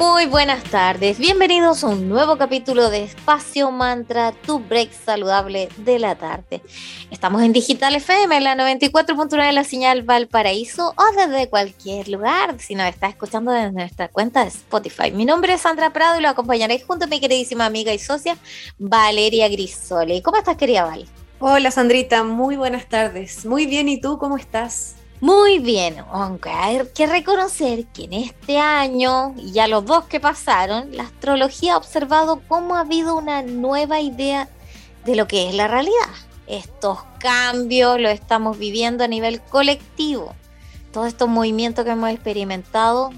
Muy buenas tardes, bienvenidos a un nuevo capítulo de Espacio Mantra, tu break saludable de la tarde. Estamos en Digital FM, en la 94.9 de la señal Valparaíso o desde cualquier lugar, si nos está escuchando desde nuestra cuenta de Spotify. Mi nombre es Sandra Prado y lo acompañaré junto a mi queridísima amiga y socia Valeria Grisoli. ¿Cómo estás, querida Val? Hola, Sandrita, muy buenas tardes. Muy bien, ¿y tú cómo estás? Muy bien, aunque hay que reconocer que en este año y ya los dos que pasaron, la astrología ha observado cómo ha habido una nueva idea de lo que es la realidad. Estos cambios los estamos viviendo a nivel colectivo. Todos estos movimientos que hemos experimentado,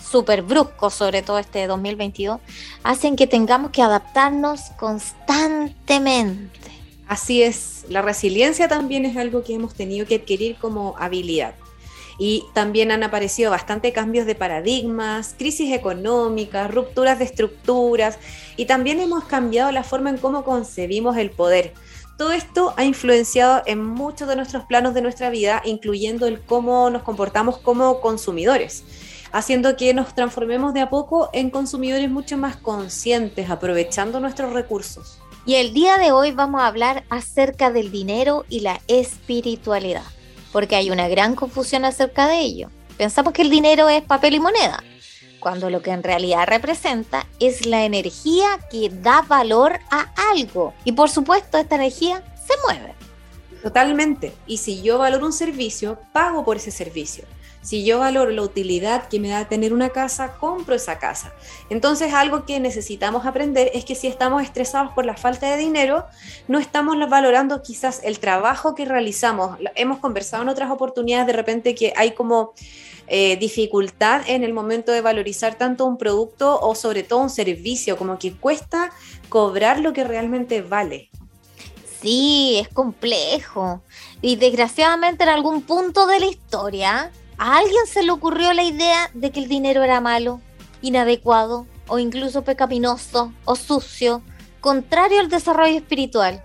súper bruscos, sobre todo este 2022, hacen que tengamos que adaptarnos constantemente. Así es, la resiliencia también es algo que hemos tenido que adquirir como habilidad. Y también han aparecido bastante cambios de paradigmas, crisis económicas, rupturas de estructuras y también hemos cambiado la forma en cómo concebimos el poder. Todo esto ha influenciado en muchos de nuestros planos de nuestra vida, incluyendo el cómo nos comportamos como consumidores, haciendo que nos transformemos de a poco en consumidores mucho más conscientes, aprovechando nuestros recursos. Y el día de hoy vamos a hablar acerca del dinero y la espiritualidad, porque hay una gran confusión acerca de ello. Pensamos que el dinero es papel y moneda, cuando lo que en realidad representa es la energía que da valor a algo. Y por supuesto, esta energía se mueve. Totalmente. Y si yo valoro un servicio, pago por ese servicio. Si yo valoro la utilidad que me da tener una casa, compro esa casa. Entonces algo que necesitamos aprender es que si estamos estresados por la falta de dinero, no estamos valorando quizás el trabajo que realizamos. Hemos conversado en otras oportunidades de repente que hay como eh, dificultad en el momento de valorizar tanto un producto o sobre todo un servicio, como que cuesta cobrar lo que realmente vale. Sí, es complejo. Y desgraciadamente en algún punto de la historia ¿A alguien se le ocurrió la idea de que el dinero era malo, inadecuado o incluso pecaminoso o sucio, contrario al desarrollo espiritual?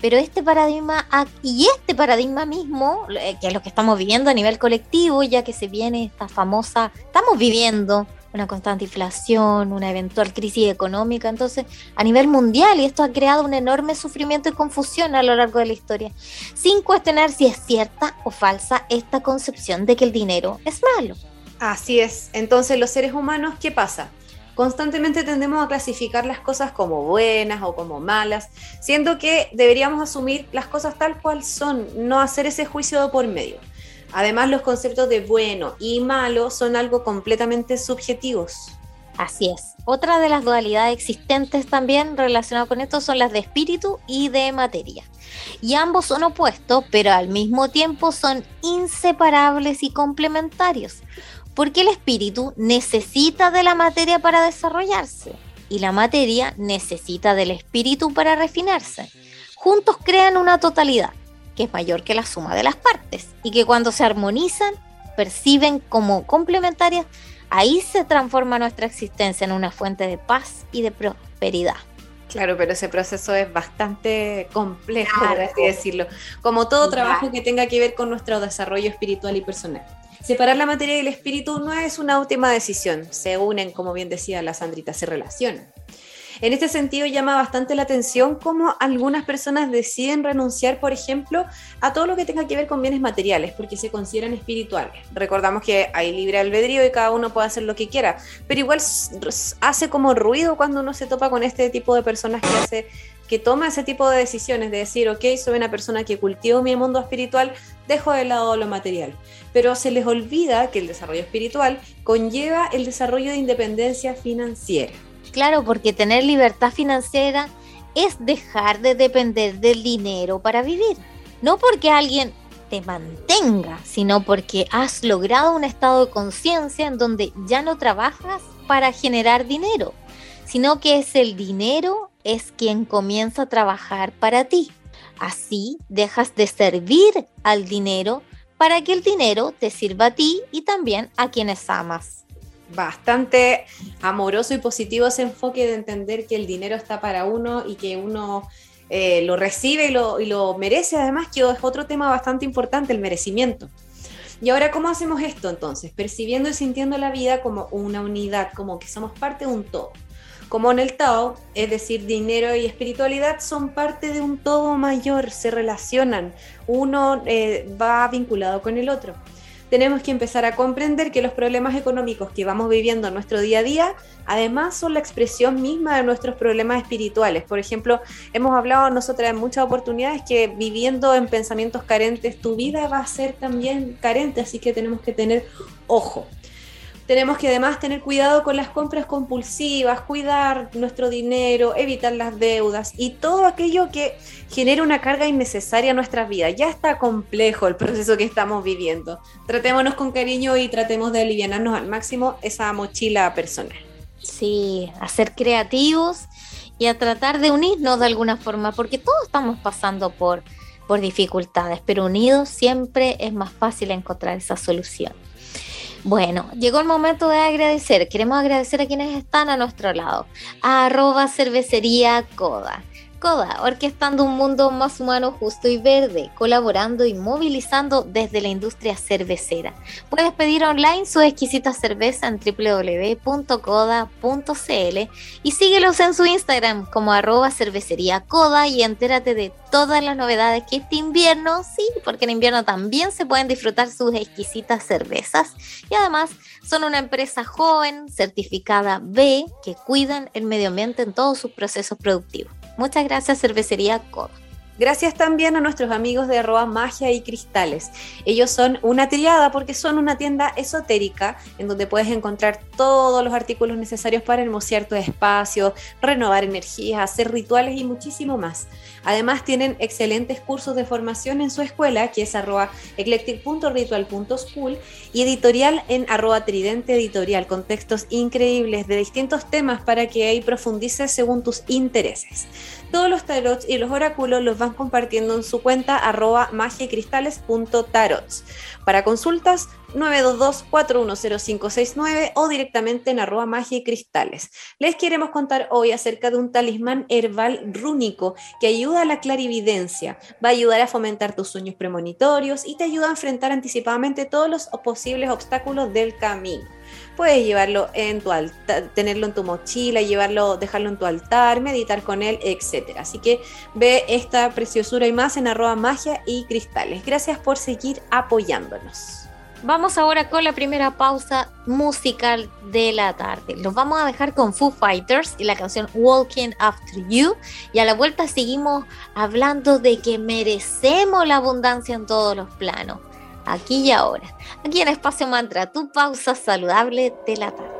Pero este paradigma y este paradigma mismo, eh, que es lo que estamos viviendo a nivel colectivo, ya que se viene esta famosa, estamos viviendo una constante inflación, una eventual crisis económica, entonces a nivel mundial, y esto ha creado un enorme sufrimiento y confusión a lo largo de la historia, sin cuestionar si es cierta o falsa esta concepción de que el dinero es malo. Así es, entonces los seres humanos, ¿qué pasa? Constantemente tendemos a clasificar las cosas como buenas o como malas, siendo que deberíamos asumir las cosas tal cual son, no hacer ese juicio por medio. Además, los conceptos de bueno y malo son algo completamente subjetivos. Así es. Otra de las dualidades existentes también relacionadas con esto son las de espíritu y de materia. Y ambos son opuestos, pero al mismo tiempo son inseparables y complementarios, porque el espíritu necesita de la materia para desarrollarse y la materia necesita del espíritu para refinarse. Juntos crean una totalidad que es mayor que la suma de las partes y que cuando se armonizan, perciben como complementarias, ahí se transforma nuestra existencia en una fuente de paz y de prosperidad. Claro, pero ese proceso es bastante complejo, por así decirlo, como todo trabajo que tenga que ver con nuestro desarrollo espiritual y personal. Separar la materia y el espíritu no es una última decisión, se unen, como bien decía la Sandrita, se relacionan. En este sentido llama bastante la atención cómo algunas personas deciden renunciar, por ejemplo, a todo lo que tenga que ver con bienes materiales, porque se consideran espirituales. Recordamos que hay libre albedrío y cada uno puede hacer lo que quiera, pero igual hace como ruido cuando uno se topa con este tipo de personas que hace que toma ese tipo de decisiones, de decir, ok, soy una persona que cultivo mi mundo espiritual, dejo de lado lo material. Pero se les olvida que el desarrollo espiritual conlleva el desarrollo de independencia financiera. Claro, porque tener libertad financiera es dejar de depender del dinero para vivir. No porque alguien te mantenga, sino porque has logrado un estado de conciencia en donde ya no trabajas para generar dinero, sino que es el dinero es quien comienza a trabajar para ti. Así dejas de servir al dinero para que el dinero te sirva a ti y también a quienes amas. Bastante amoroso y positivo ese enfoque de entender que el dinero está para uno y que uno eh, lo recibe y lo, y lo merece, además que es otro tema bastante importante, el merecimiento. Y ahora, ¿cómo hacemos esto entonces? Percibiendo y sintiendo la vida como una unidad, como que somos parte de un todo. Como en el Tao, es decir, dinero y espiritualidad son parte de un todo mayor, se relacionan, uno eh, va vinculado con el otro tenemos que empezar a comprender que los problemas económicos que vamos viviendo en nuestro día a día, además son la expresión misma de nuestros problemas espirituales. Por ejemplo, hemos hablado nosotras en muchas oportunidades que viviendo en pensamientos carentes, tu vida va a ser también carente, así que tenemos que tener ojo. Tenemos que además tener cuidado con las compras compulsivas, cuidar nuestro dinero, evitar las deudas y todo aquello que genera una carga innecesaria en nuestras vidas. Ya está complejo el proceso que estamos viviendo. Tratémonos con cariño y tratemos de aliviarnos al máximo esa mochila personal. Sí, a ser creativos y a tratar de unirnos de alguna forma, porque todos estamos pasando por, por dificultades, pero unidos siempre es más fácil encontrar esa solución. Bueno, llegó el momento de agradecer. Queremos agradecer a quienes están a nuestro lado. A arroba cervecería Coda Coda, orquestando un mundo más humano, justo y verde, colaborando y movilizando desde la industria cervecera. Puedes pedir online su exquisita cerveza en www.coda.cl y síguelos en su Instagram como arroba cervecería y entérate de todas las novedades que este invierno, sí, porque en invierno también se pueden disfrutar sus exquisitas cervezas y además son una empresa joven, certificada B, que cuidan el medio ambiente en todos sus procesos productivos. Muchas gracias, Cervecería Coda. Gracias también a nuestros amigos de arroba magia y cristales. Ellos son una triada porque son una tienda esotérica en donde puedes encontrar todos los artículos necesarios para hermosear tu espacio, renovar energías, hacer rituales y muchísimo más. Además tienen excelentes cursos de formación en su escuela que es arroba eclectic.ritual.school y editorial en arroba tridente editorial con textos increíbles de distintos temas para que ahí profundices según tus intereses. Todos los tarots y los oráculos los van compartiendo en su cuenta arroba magiacristales.tarots. Para consultas, 922-410569 o directamente en arroba magia y cristales. Les queremos contar hoy acerca de un talismán herbal rúnico que ayuda la clarividencia, va a ayudar a fomentar tus sueños premonitorios y te ayuda a enfrentar anticipadamente todos los posibles obstáculos del camino. Puedes llevarlo en tu altar, tenerlo en tu mochila, llevarlo, dejarlo en tu altar, meditar con él, etc. Así que ve esta preciosura y más en arroba magia y cristales. Gracias por seguir apoyándonos. Vamos ahora con la primera pausa musical de la tarde. Los vamos a dejar con Foo Fighters y la canción Walking After You. Y a la vuelta seguimos hablando de que merecemos la abundancia en todos los planos aquí y ahora. Aquí en Espacio Mantra, tu pausa saludable de la tarde.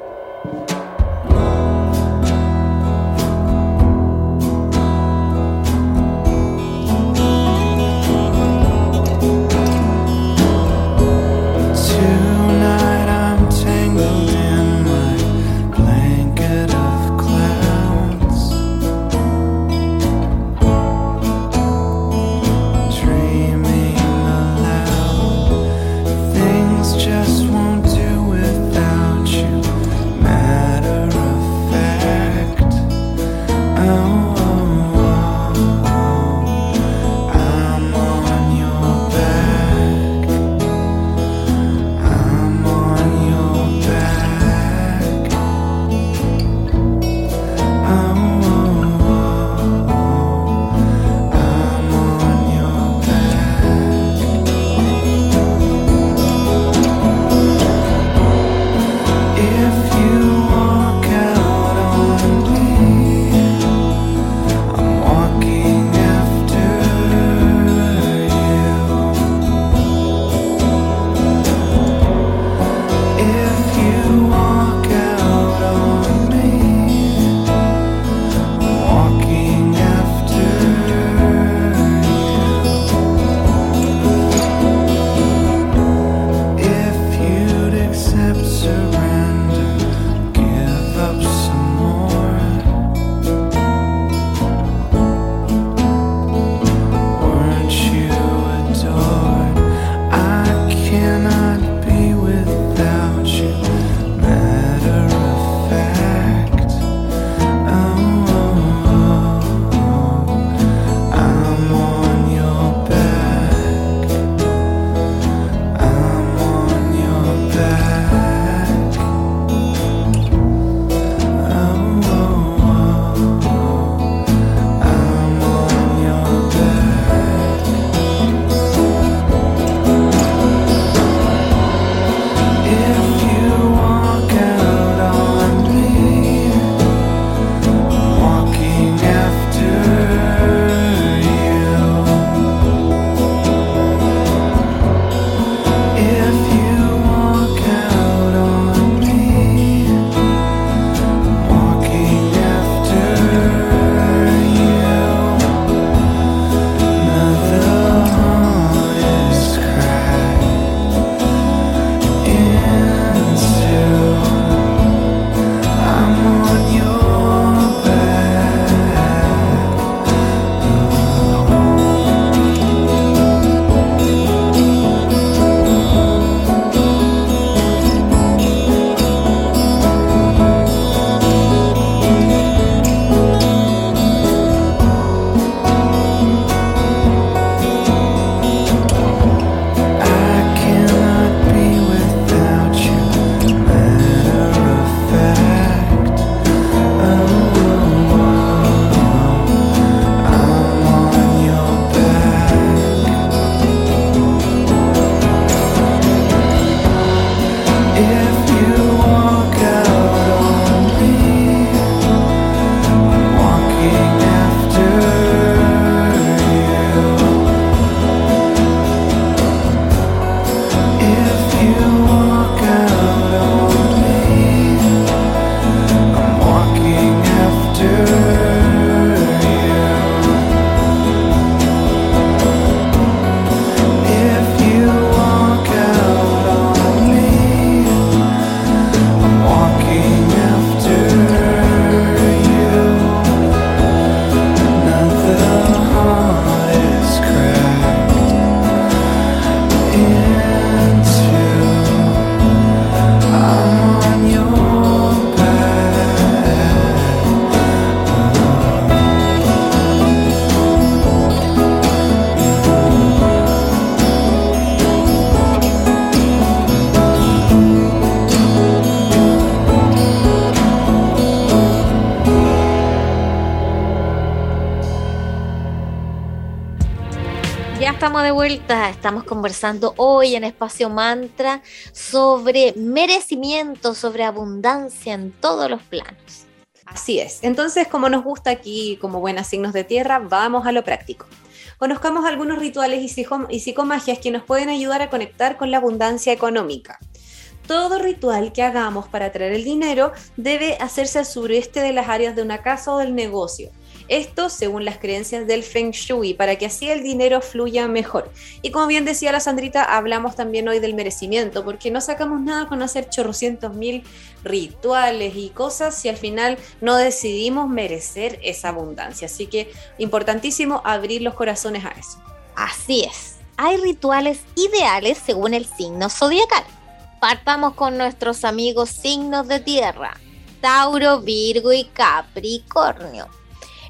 Estamos conversando hoy en Espacio Mantra sobre merecimiento, sobre abundancia en todos los planos. Así es. Entonces, como nos gusta aquí, como buenas signos de tierra, vamos a lo práctico. Conozcamos algunos rituales y, y psicomagias que nos pueden ayudar a conectar con la abundancia económica. Todo ritual que hagamos para traer el dinero debe hacerse al sureste de las áreas de una casa o del negocio esto según las creencias del Feng Shui, para que así el dinero fluya mejor. Y como bien decía la Sandrita, hablamos también hoy del merecimiento, porque no sacamos nada con hacer chorrocientos mil rituales y cosas si al final no decidimos merecer esa abundancia. Así que importantísimo abrir los corazones a eso. Así es. Hay rituales ideales según el signo zodiacal. Partamos con nuestros amigos signos de tierra. Tauro, Virgo y Capricornio.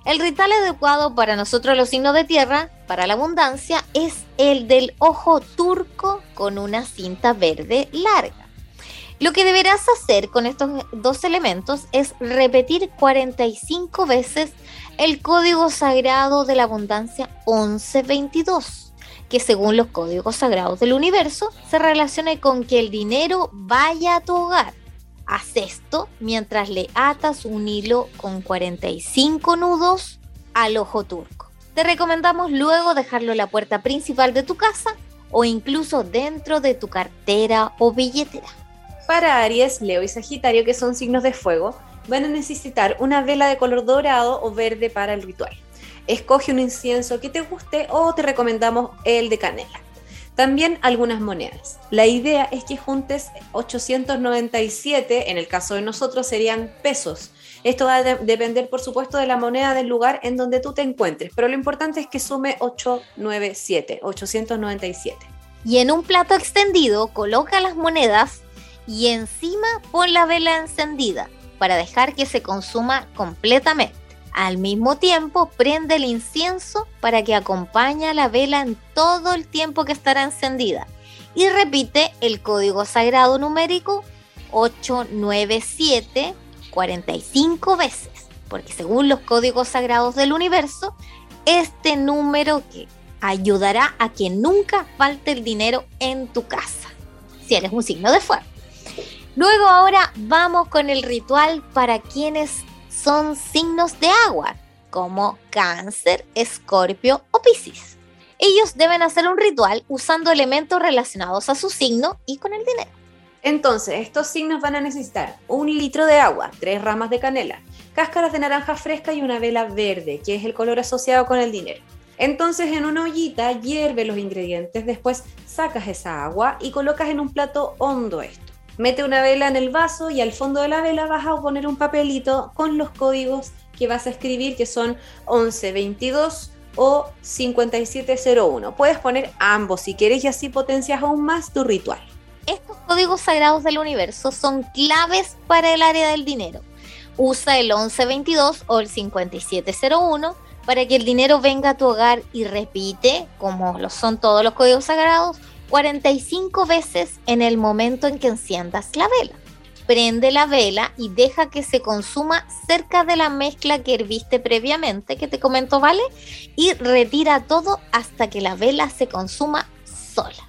El ritual adecuado para nosotros los signos de tierra, para la abundancia, es el del ojo turco con una cinta verde larga. Lo que deberás hacer con estos dos elementos es repetir 45 veces el código sagrado de la abundancia 1122, que según los códigos sagrados del universo se relaciona con que el dinero vaya a tu hogar Haz esto mientras le atas un hilo con 45 nudos al ojo turco. Te recomendamos luego dejarlo en la puerta principal de tu casa o incluso dentro de tu cartera o billetera. Para Aries, Leo y Sagitario, que son signos de fuego, van a necesitar una vela de color dorado o verde para el ritual. Escoge un incienso que te guste o te recomendamos el de canela. También algunas monedas. La idea es que juntes 897, en el caso de nosotros serían pesos. Esto va a depender, por supuesto, de la moneda del lugar en donde tú te encuentres, pero lo importante es que sume 897, 897. Y en un plato extendido coloca las monedas y encima pon la vela encendida para dejar que se consuma completamente. Al mismo tiempo, prende el incienso para que acompañe a la vela en todo el tiempo que estará encendida. Y repite el código sagrado numérico 897 45 veces. Porque según los códigos sagrados del universo, este número que ayudará a que nunca falte el dinero en tu casa. Si eres un signo de fuego. Luego ahora vamos con el ritual para quienes son signos de agua, como cáncer, escorpio o piscis. Ellos deben hacer un ritual usando elementos relacionados a su signo y con el dinero. Entonces, estos signos van a necesitar un litro de agua, tres ramas de canela, cáscaras de naranja fresca y una vela verde, que es el color asociado con el dinero. Entonces en una ollita hierve los ingredientes, después sacas esa agua y colocas en un plato hondo esto mete una vela en el vaso y al fondo de la vela vas a poner un papelito con los códigos que vas a escribir, que son 1122 o 5701. Puedes poner ambos si quieres y así potencias aún más tu ritual. Estos códigos sagrados del universo son claves para el área del dinero. Usa el 1122 o el 5701 para que el dinero venga a tu hogar y repite, como lo son todos los códigos sagrados, 45 veces en el momento en que enciendas la vela. Prende la vela y deja que se consuma cerca de la mezcla que herviste previamente, que te comento, ¿vale? Y retira todo hasta que la vela se consuma sola.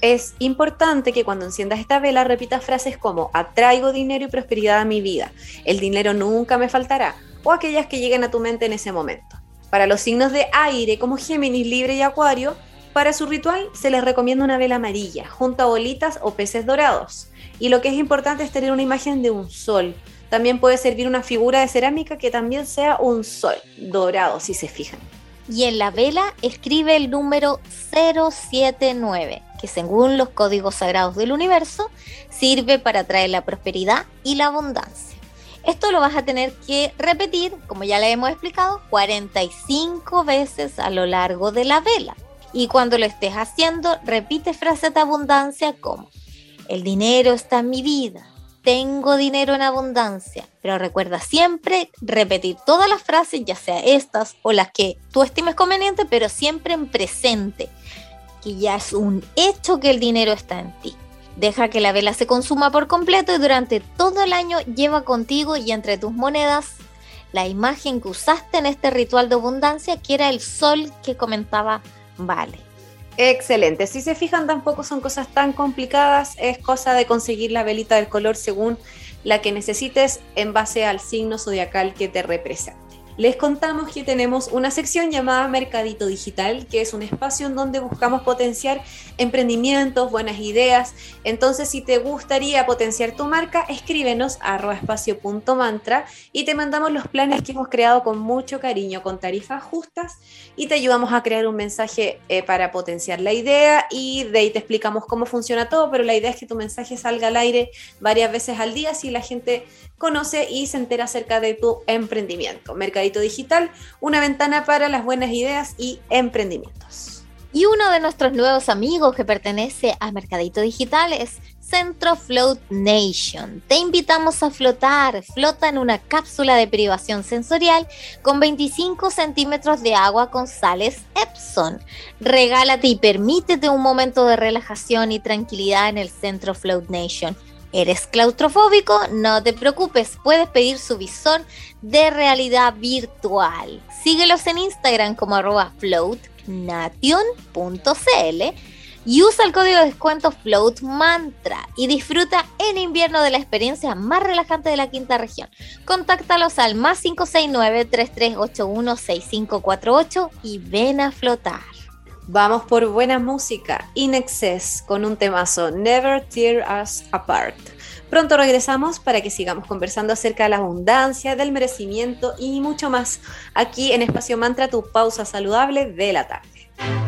Es importante que cuando enciendas esta vela repitas frases como atraigo dinero y prosperidad a mi vida, el dinero nunca me faltará, o aquellas que lleguen a tu mente en ese momento. Para los signos de aire como Géminis, Libre y Acuario, para su ritual se les recomienda una vela amarilla, junto a bolitas o peces dorados. Y lo que es importante es tener una imagen de un sol. También puede servir una figura de cerámica que también sea un sol dorado, si se fijan. Y en la vela escribe el número 079, que según los códigos sagrados del universo sirve para traer la prosperidad y la abundancia. Esto lo vas a tener que repetir, como ya le hemos explicado, 45 veces a lo largo de la vela. Y cuando lo estés haciendo, repite frases de abundancia como, el dinero está en mi vida, tengo dinero en abundancia. Pero recuerda siempre repetir todas las frases, ya sea estas o las que tú estimes conveniente, pero siempre en presente, que ya es un hecho que el dinero está en ti. Deja que la vela se consuma por completo y durante todo el año lleva contigo y entre tus monedas la imagen que usaste en este ritual de abundancia, que era el sol que comentaba Vale. Excelente. Si se fijan, tampoco son cosas tan complicadas. Es cosa de conseguir la velita del color según la que necesites en base al signo zodiacal que te representa les contamos que tenemos una sección llamada Mercadito Digital, que es un espacio en donde buscamos potenciar emprendimientos, buenas ideas. Entonces, si te gustaría potenciar tu marca, escríbenos a espacio.mantra y te mandamos los planes que hemos creado con mucho cariño, con tarifas justas y te ayudamos a crear un mensaje eh, para potenciar la idea y de ahí te explicamos cómo funciona todo, pero la idea es que tu mensaje salga al aire varias veces al día si la gente conoce y se entera acerca de tu emprendimiento. Mercadito Digital, una ventana para las buenas ideas y emprendimientos. Y uno de nuestros nuevos amigos que pertenece a Mercadito Digital es Centro Float Nation. Te invitamos a flotar. Flota en una cápsula de privación sensorial con 25 centímetros de agua con sales Epson. Regálate y permítete un momento de relajación y tranquilidad en el Centro Float Nation ¿Eres claustrofóbico? No te preocupes, puedes pedir su visor de realidad virtual. Síguelos en Instagram como arroba floatnation.cl y usa el código de descuento FloatMantra y disfruta en invierno de la experiencia más relajante de la quinta región. Contáctalos al más 569-3381-6548 y ven a flotar. Vamos por buena música, In Excess, con un temazo, Never Tear Us Apart. Pronto regresamos para que sigamos conversando acerca de la abundancia, del merecimiento y mucho más, aquí en Espacio Mantra, tu pausa saludable de la tarde.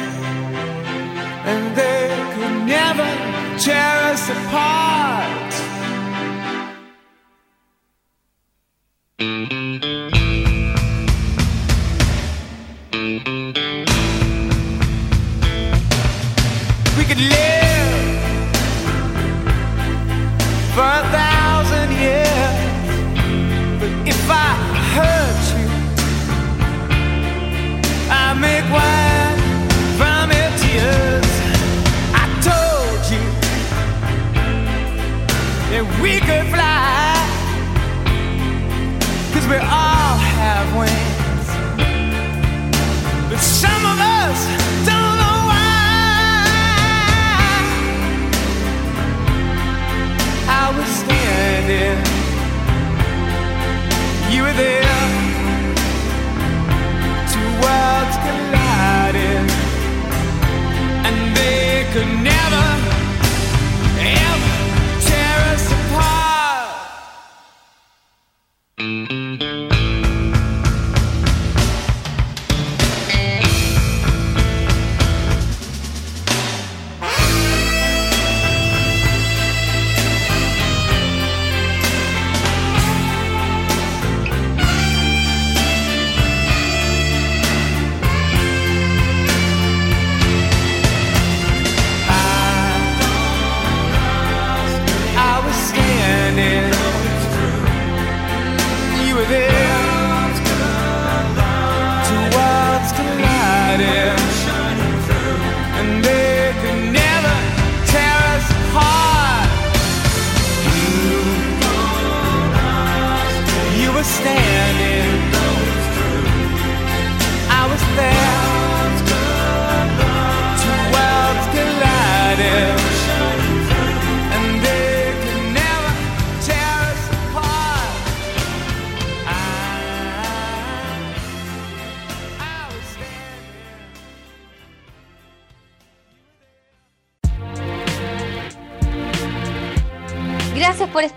apart.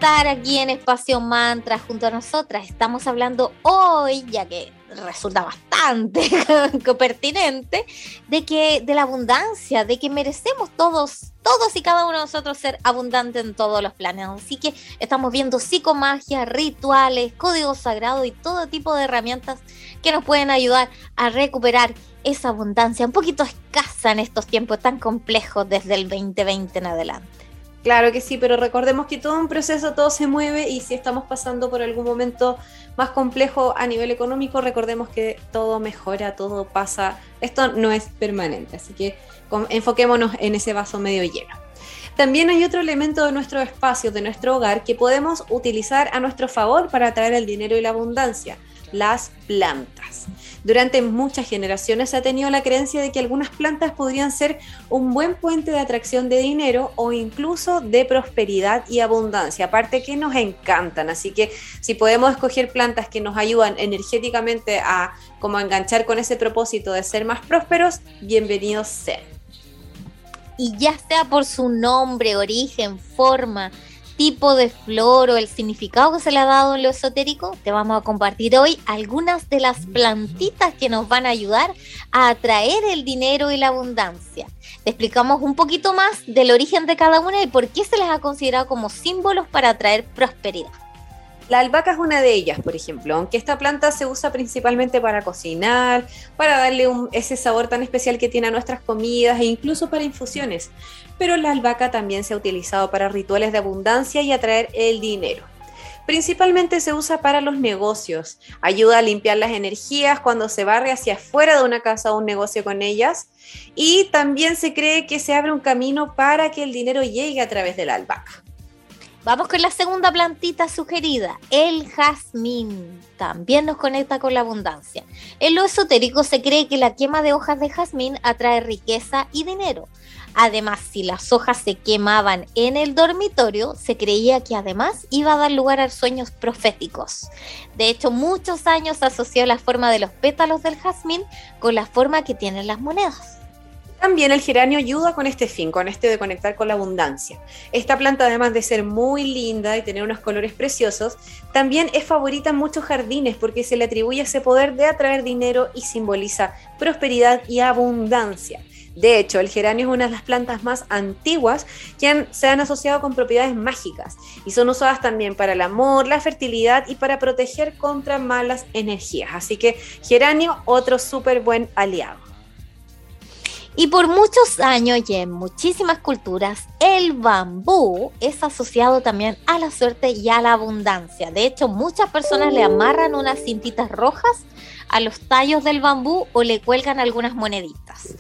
Estar aquí en Espacio Mantra junto a nosotras. Estamos hablando hoy, ya que resulta bastante pertinente, de que de la abundancia, de que merecemos todos, todos y cada uno de nosotros ser abundantes en todos los planes. Así que estamos viendo psicomagia, rituales, códigos sagrados y todo tipo de herramientas que nos pueden ayudar a recuperar esa abundancia un poquito escasa en estos tiempos tan complejos desde el 2020 en adelante. Claro que sí, pero recordemos que todo un proceso, todo se mueve y si estamos pasando por algún momento más complejo a nivel económico, recordemos que todo mejora, todo pasa, esto no es permanente, así que enfoquémonos en ese vaso medio lleno. También hay otro elemento de nuestro espacio, de nuestro hogar, que podemos utilizar a nuestro favor para atraer el dinero y la abundancia, las plantas. Durante muchas generaciones se ha tenido la creencia de que algunas plantas podrían ser un buen puente de atracción de dinero o incluso de prosperidad y abundancia, aparte que nos encantan, así que si podemos escoger plantas que nos ayudan energéticamente a como enganchar con ese propósito de ser más prósperos, bienvenidos sean. Y ya sea por su nombre, origen, forma, tipo de flor o el significado que se le ha dado en lo esotérico, te vamos a compartir hoy algunas de las plantitas que nos van a ayudar a atraer el dinero y la abundancia. Te explicamos un poquito más del origen de cada una y por qué se les ha considerado como símbolos para atraer prosperidad. La albahaca es una de ellas, por ejemplo, aunque esta planta se usa principalmente para cocinar, para darle ese sabor tan especial que tiene a nuestras comidas e incluso para infusiones. Pero la albahaca también se ha utilizado para rituales de abundancia y atraer el dinero. Principalmente se usa para los negocios, ayuda a limpiar las energías cuando se barre hacia afuera de una casa o un negocio con ellas y también se cree que se abre un camino para que el dinero llegue a través de la albahaca. Vamos con la segunda plantita sugerida, el jazmín. También nos conecta con la abundancia. En lo esotérico se cree que la quema de hojas de jazmín atrae riqueza y dinero. Además, si las hojas se quemaban en el dormitorio, se creía que además iba a dar lugar a sueños proféticos. De hecho, muchos años asoció la forma de los pétalos del jazmín con la forma que tienen las monedas. También el geranio ayuda con este fin, con este de conectar con la abundancia. Esta planta, además de ser muy linda y tener unos colores preciosos, también es favorita en muchos jardines porque se le atribuye ese poder de atraer dinero y simboliza prosperidad y abundancia. De hecho, el geranio es una de las plantas más antiguas que se han asociado con propiedades mágicas y son usadas también para el amor, la fertilidad y para proteger contra malas energías. Así que geranio, otro súper buen aliado. Y por muchos años y en muchísimas culturas, el bambú es asociado también a la suerte y a la abundancia. De hecho, muchas personas le amarran unas cintitas rojas a los tallos del bambú o le cuelgan algunas moneditas.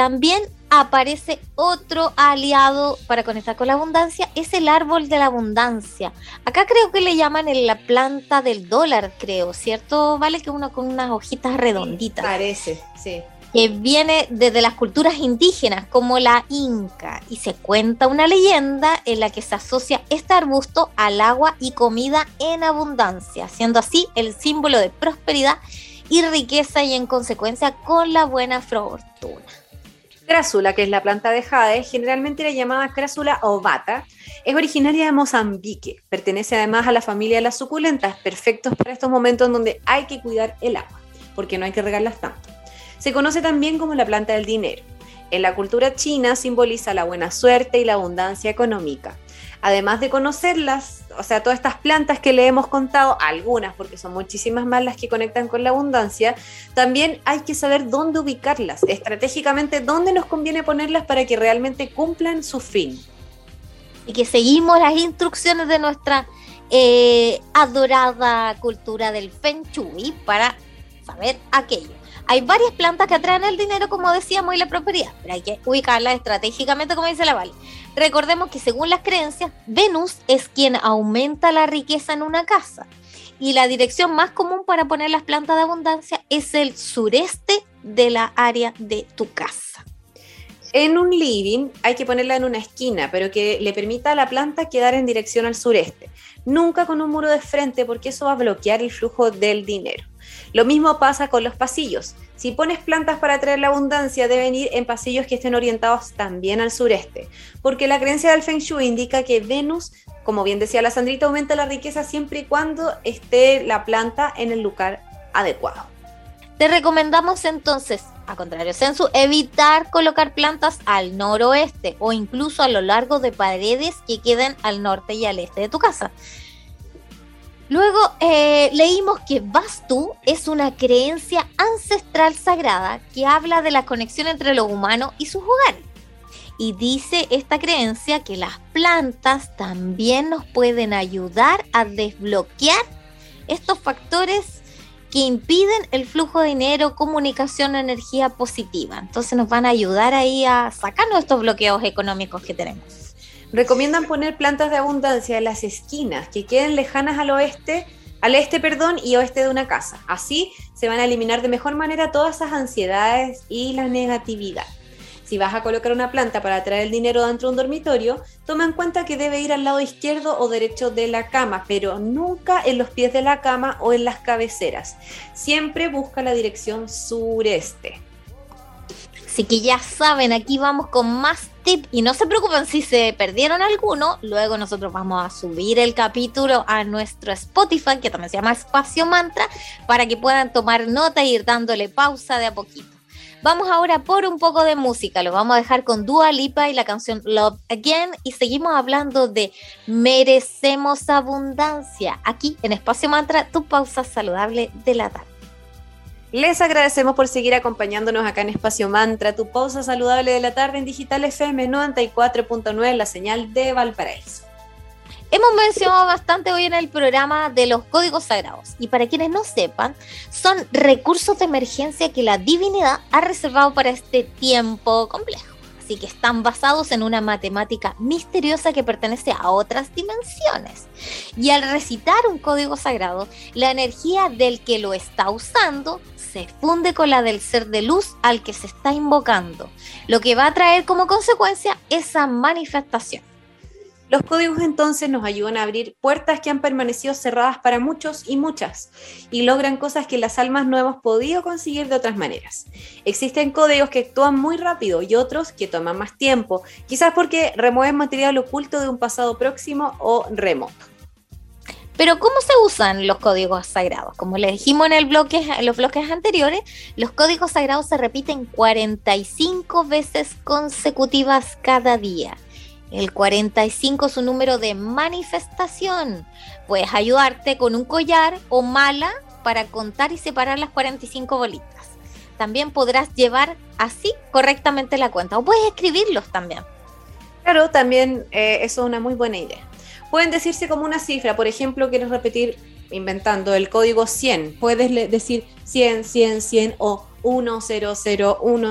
También aparece otro aliado para conectar con la abundancia, es el árbol de la abundancia. Acá creo que le llaman la planta del dólar, creo, ¿cierto? Vale que uno con unas hojitas redonditas. parece, sí que viene desde las culturas indígenas como la inca y se cuenta una leyenda en la que se asocia este arbusto al agua y comida en abundancia, siendo así el símbolo de prosperidad y riqueza y en consecuencia con la buena fortuna. Crásula, que es la planta de jade, generalmente era llamada crásula ovata, es originaria de Mozambique. Pertenece además a la familia de las suculentas, perfectos para estos momentos en donde hay que cuidar el agua, porque no hay que regarlas tanto. Se conoce también como la planta del dinero. En la cultura china simboliza la buena suerte y la abundancia económica. Además de conocerlas, o sea, todas estas plantas que le hemos contado, algunas, porque son muchísimas más las que conectan con la abundancia, también hay que saber dónde ubicarlas, estratégicamente dónde nos conviene ponerlas para que realmente cumplan su fin. Y que seguimos las instrucciones de nuestra eh, adorada cultura del Feng Shui para saber aquello. Hay varias plantas que atraen el dinero, como decíamos, y la prosperidad, pero hay que ubicarlas estratégicamente, como dice la Vale. Recordemos que según las creencias, Venus es quien aumenta la riqueza en una casa. Y la dirección más común para poner las plantas de abundancia es el sureste de la área de tu casa. En un living hay que ponerla en una esquina, pero que le permita a la planta quedar en dirección al sureste. nunca con un muro de frente porque eso va a bloquear el flujo del dinero. Lo mismo pasa con los pasillos. Si pones plantas para atraer la abundancia, deben ir en pasillos que estén orientados también al sureste, porque la creencia del Feng Shui indica que Venus, como bien decía la Sandrita, aumenta la riqueza siempre y cuando esté la planta en el lugar adecuado. Te recomendamos entonces, a contrario Sensu, evitar colocar plantas al noroeste o incluso a lo largo de paredes que queden al norte y al este de tu casa. Luego eh, leímos que Vastu es una creencia ancestral sagrada que habla de la conexión entre lo humano y sus hogares. Y dice esta creencia que las plantas también nos pueden ayudar a desbloquear estos factores que impiden el flujo de dinero, comunicación, energía positiva. Entonces nos van a ayudar ahí a sacarnos estos bloqueos económicos que tenemos. Recomiendan poner plantas de abundancia en las esquinas que queden lejanas al oeste, al este, perdón, y oeste de una casa. Así se van a eliminar de mejor manera todas esas ansiedades y la negatividad. Si vas a colocar una planta para atraer el dinero dentro de un dormitorio, toma en cuenta que debe ir al lado izquierdo o derecho de la cama, pero nunca en los pies de la cama o en las cabeceras. Siempre busca la dirección sureste. Así que ya saben, aquí vamos con más tips y no se preocupen si se perdieron alguno, luego nosotros vamos a subir el capítulo a nuestro Spotify, que también se llama Espacio Mantra, para que puedan tomar nota e ir dándole pausa de a poquito. Vamos ahora por un poco de música, lo vamos a dejar con Dua Lipa y la canción Love Again y seguimos hablando de merecemos abundancia aquí en Espacio Mantra, tu pausa saludable de la tarde. Les agradecemos por seguir acompañándonos acá en Espacio Mantra, tu pausa saludable de la tarde en Digital FM 94.9, la señal de Valparaíso. Hemos mencionado bastante hoy en el programa de los códigos sagrados y para quienes no sepan, son recursos de emergencia que la divinidad ha reservado para este tiempo complejo y que están basados en una matemática misteriosa que pertenece a otras dimensiones. Y al recitar un código sagrado, la energía del que lo está usando se funde con la del ser de luz al que se está invocando, lo que va a traer como consecuencia esa manifestación. Los códigos entonces nos ayudan a abrir puertas que han permanecido cerradas para muchos y muchas y logran cosas que las almas no hemos podido conseguir de otras maneras. Existen códigos que actúan muy rápido y otros que toman más tiempo, quizás porque remueven material oculto de un pasado próximo o remoto. Pero ¿cómo se usan los códigos sagrados? Como les dijimos en, el bloque, en los bloques anteriores, los códigos sagrados se repiten 45 veces consecutivas cada día. El 45 es un número de manifestación. Puedes ayudarte con un collar o mala para contar y separar las 45 bolitas. También podrás llevar así correctamente la cuenta o puedes escribirlos también. Claro, también eh, eso es una muy buena idea. Pueden decirse como una cifra, por ejemplo, quieres repetir inventando el código 100, puedes decir 100, 100, 100 o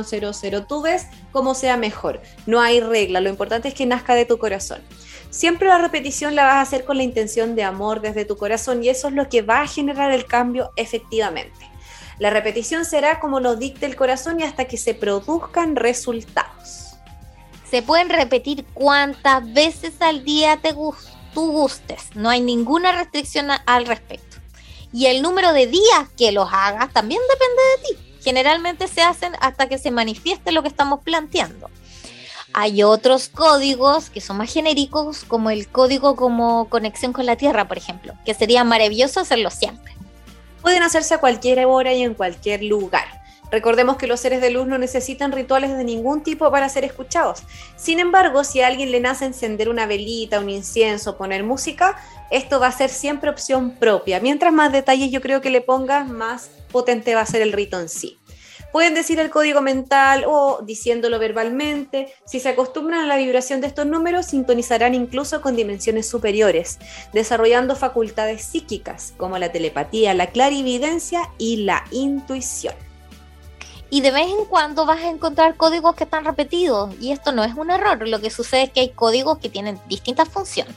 100, 100. Tú ves cómo sea mejor. No hay regla, lo importante es que nazca de tu corazón. Siempre la repetición la vas a hacer con la intención de amor desde tu corazón y eso es lo que va a generar el cambio efectivamente. La repetición será como lo dicte el corazón y hasta que se produzcan resultados. Se pueden repetir cuantas veces al día te tú gustes, no hay ninguna restricción al respecto. Y el número de días que los hagas también depende de ti generalmente se hacen hasta que se manifieste lo que estamos planteando. Hay otros códigos que son más genéricos, como el código como conexión con la Tierra, por ejemplo, que sería maravilloso hacerlo siempre. Pueden hacerse a cualquier hora y en cualquier lugar. Recordemos que los seres de luz no necesitan rituales de ningún tipo para ser escuchados. Sin embargo, si a alguien le nace encender una velita, un incienso, poner música, esto va a ser siempre opción propia. Mientras más detalles yo creo que le pongas, más potente va a ser el rito en sí. Pueden decir el código mental o diciéndolo verbalmente. Si se acostumbran a la vibración de estos números, sintonizarán incluso con dimensiones superiores, desarrollando facultades psíquicas como la telepatía, la clarividencia y la intuición y de vez en cuando vas a encontrar códigos que están repetidos y esto no es un error, lo que sucede es que hay códigos que tienen distintas funciones.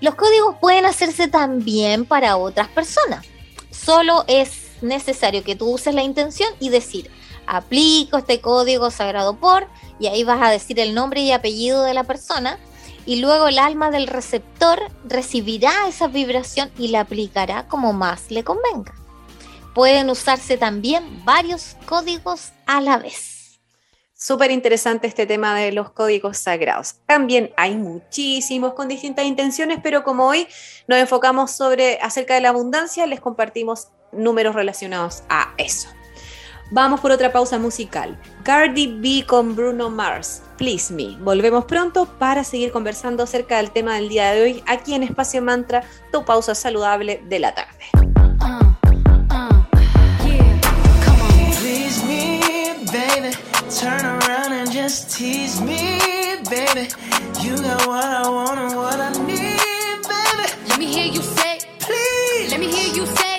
Los códigos pueden hacerse también para otras personas, solo es necesario que tú uses la intención y decir, aplico este código sagrado por, y ahí vas a decir el nombre y apellido de la persona y luego el alma del receptor recibirá esa vibración y la aplicará como más le convenga. Pueden usarse también varios códigos a la vez. Súper interesante este tema de los códigos sagrados. También hay muchísimos con distintas intenciones, pero como hoy nos enfocamos sobre acerca de la abundancia, les compartimos números relacionados a eso. Vamos por otra pausa musical. Cardi B con Bruno Mars, Please Me. Volvemos pronto para seguir conversando acerca del tema del día de hoy aquí en Espacio Mantra, tu pausa saludable de la tarde. Turn around and just tease me, baby. You got what I want and what I need, baby. Let me hear you say, please. Let me hear you say.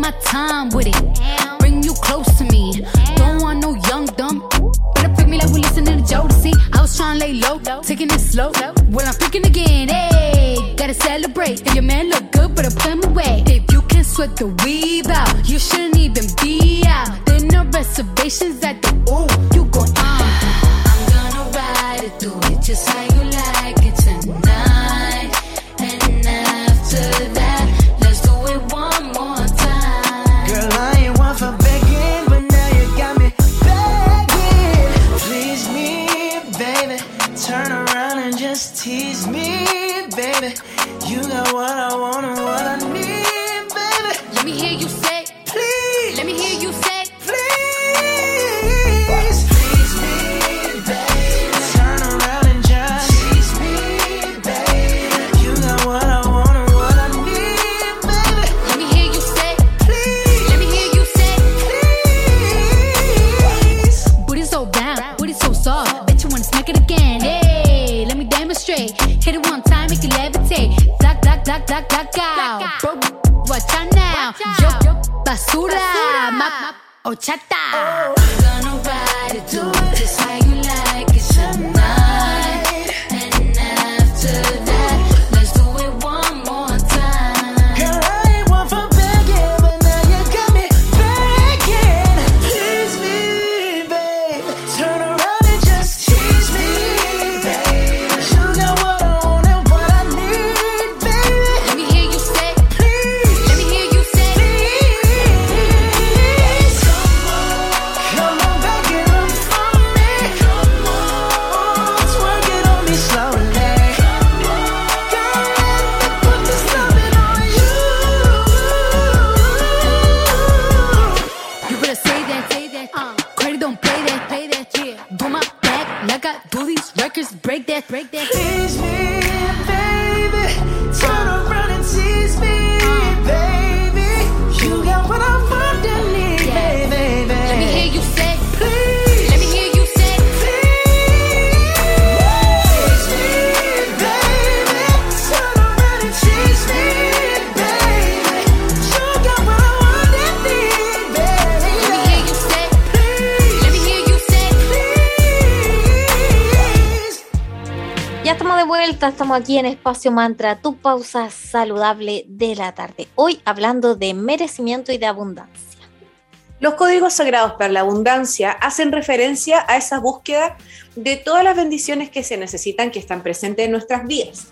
My time with it. Slow. Well, I'm freaking again. Hey, gotta celebrate. If your man look good, but I put him away. If you can sweat the weave out, you shouldn't even be out. There no reservations at horchata. Oh. Gonna ride it, vuelta, estamos aquí en Espacio Mantra, tu pausa saludable de la tarde. Hoy hablando de merecimiento y de abundancia. Los códigos sagrados para la abundancia hacen referencia a esa búsqueda de todas las bendiciones que se necesitan que están presentes en nuestras vidas.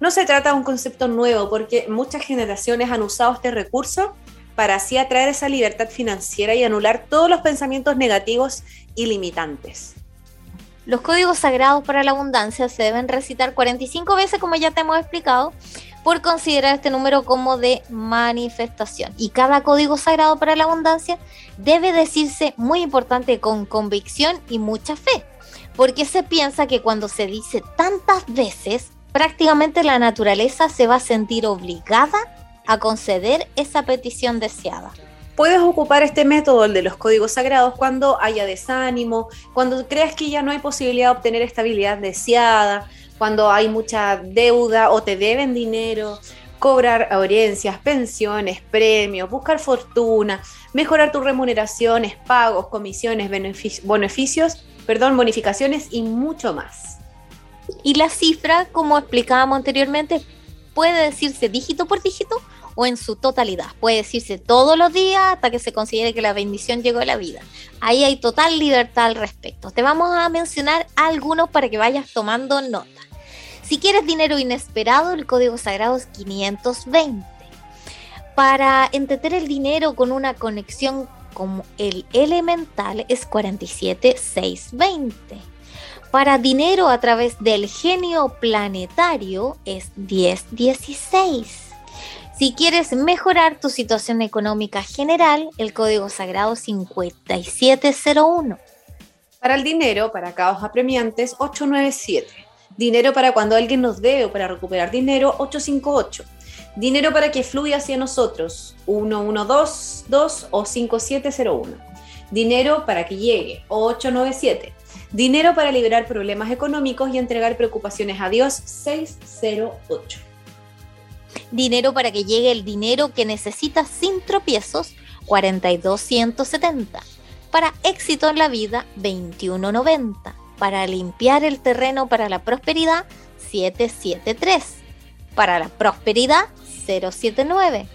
No se trata de un concepto nuevo porque muchas generaciones han usado este recurso para así atraer esa libertad financiera y anular todos los pensamientos negativos y limitantes. Los códigos sagrados para la abundancia se deben recitar 45 veces, como ya te hemos explicado, por considerar este número como de manifestación. Y cada código sagrado para la abundancia debe decirse, muy importante, con convicción y mucha fe. Porque se piensa que cuando se dice tantas veces, prácticamente la naturaleza se va a sentir obligada a conceder esa petición deseada. Puedes ocupar este método, el de los códigos sagrados, cuando haya desánimo, cuando creas que ya no hay posibilidad de obtener estabilidad deseada, cuando hay mucha deuda o te deben dinero, cobrar herencias, pensiones, premios, buscar fortuna, mejorar tus remuneraciones, pagos, comisiones, benefic- beneficios, perdón, bonificaciones y mucho más. Y la cifra, como explicábamos anteriormente, puede decirse dígito por dígito o en su totalidad. Puede decirse todos los días hasta que se considere que la bendición llegó a la vida. Ahí hay total libertad al respecto. Te vamos a mencionar algunos para que vayas tomando nota. Si quieres dinero inesperado, el código sagrado es 520. Para entender el dinero con una conexión como el elemental es 47620. Para dinero a través del genio planetario es 1016. Si quieres mejorar tu situación económica general, el código sagrado 5701. Para el dinero, para caos apremiantes, 897. Dinero para cuando alguien nos dé o para recuperar dinero, 858. Dinero para que fluya hacia nosotros, 1122 o 5701. Dinero para que llegue, 897. Dinero para liberar problemas económicos y entregar preocupaciones a Dios, 608. Dinero para que llegue el dinero que necesitas sin tropiezos, 42170. Para éxito en la vida, 2190. Para limpiar el terreno para la prosperidad, 773. Para la prosperidad, 079.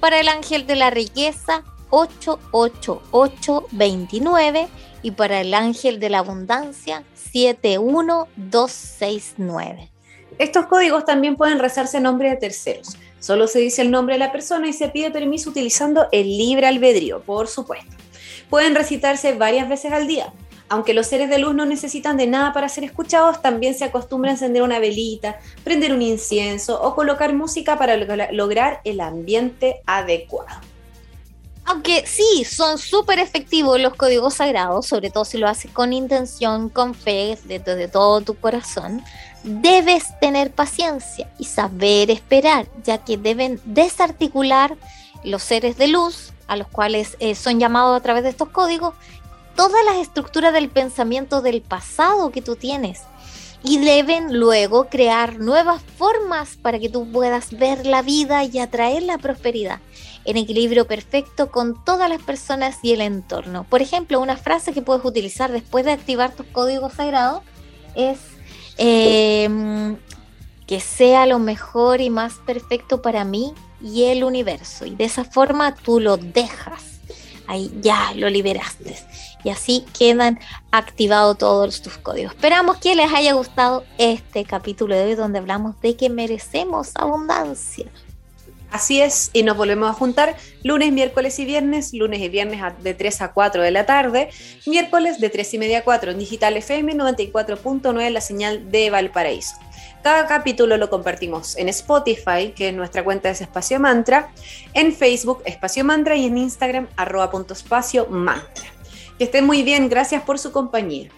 Para el ángel de la riqueza, 88829. Y para el ángel de la abundancia, 71269. Estos códigos también pueden rezarse en nombre de terceros. Solo se dice el nombre de la persona y se pide permiso utilizando el libre albedrío, por supuesto. Pueden recitarse varias veces al día. Aunque los seres de luz no necesitan de nada para ser escuchados, también se acostumbra a encender una velita, prender un incienso o colocar música para logra- lograr el ambiente adecuado. Aunque sí, son súper efectivos los códigos sagrados, sobre todo si lo haces con intención, con fe, desde de todo tu corazón, debes tener paciencia y saber esperar, ya que deben desarticular los seres de luz, a los cuales eh, son llamados a través de estos códigos, todas las estructuras del pensamiento del pasado que tú tienes. Y deben luego crear nuevas formas para que tú puedas ver la vida y atraer la prosperidad en equilibrio perfecto con todas las personas y el entorno. Por ejemplo, una frase que puedes utilizar después de activar tus códigos sagrados es eh, que sea lo mejor y más perfecto para mí y el universo. Y de esa forma tú lo dejas. Ahí ya lo liberaste. Y así quedan activados todos tus códigos. Esperamos que les haya gustado este capítulo de hoy donde hablamos de que merecemos abundancia. Así es, y nos volvemos a juntar lunes, miércoles y viernes, lunes y viernes de 3 a 4 de la tarde, miércoles de 3 y media a 4 en Digital FM 94.9 la señal de Valparaíso. Cada capítulo lo compartimos en Spotify, que nuestra cuenta es Espacio Mantra, en Facebook Espacio Mantra y en Instagram arroba punto espacio mantra. Que estén muy bien, gracias por su compañía.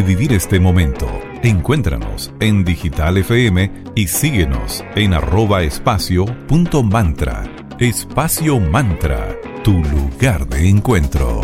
Revivir este momento. Encuéntranos en Digital FM y síguenos en arroba espacio punto mantra. Espacio Mantra, tu lugar de encuentro.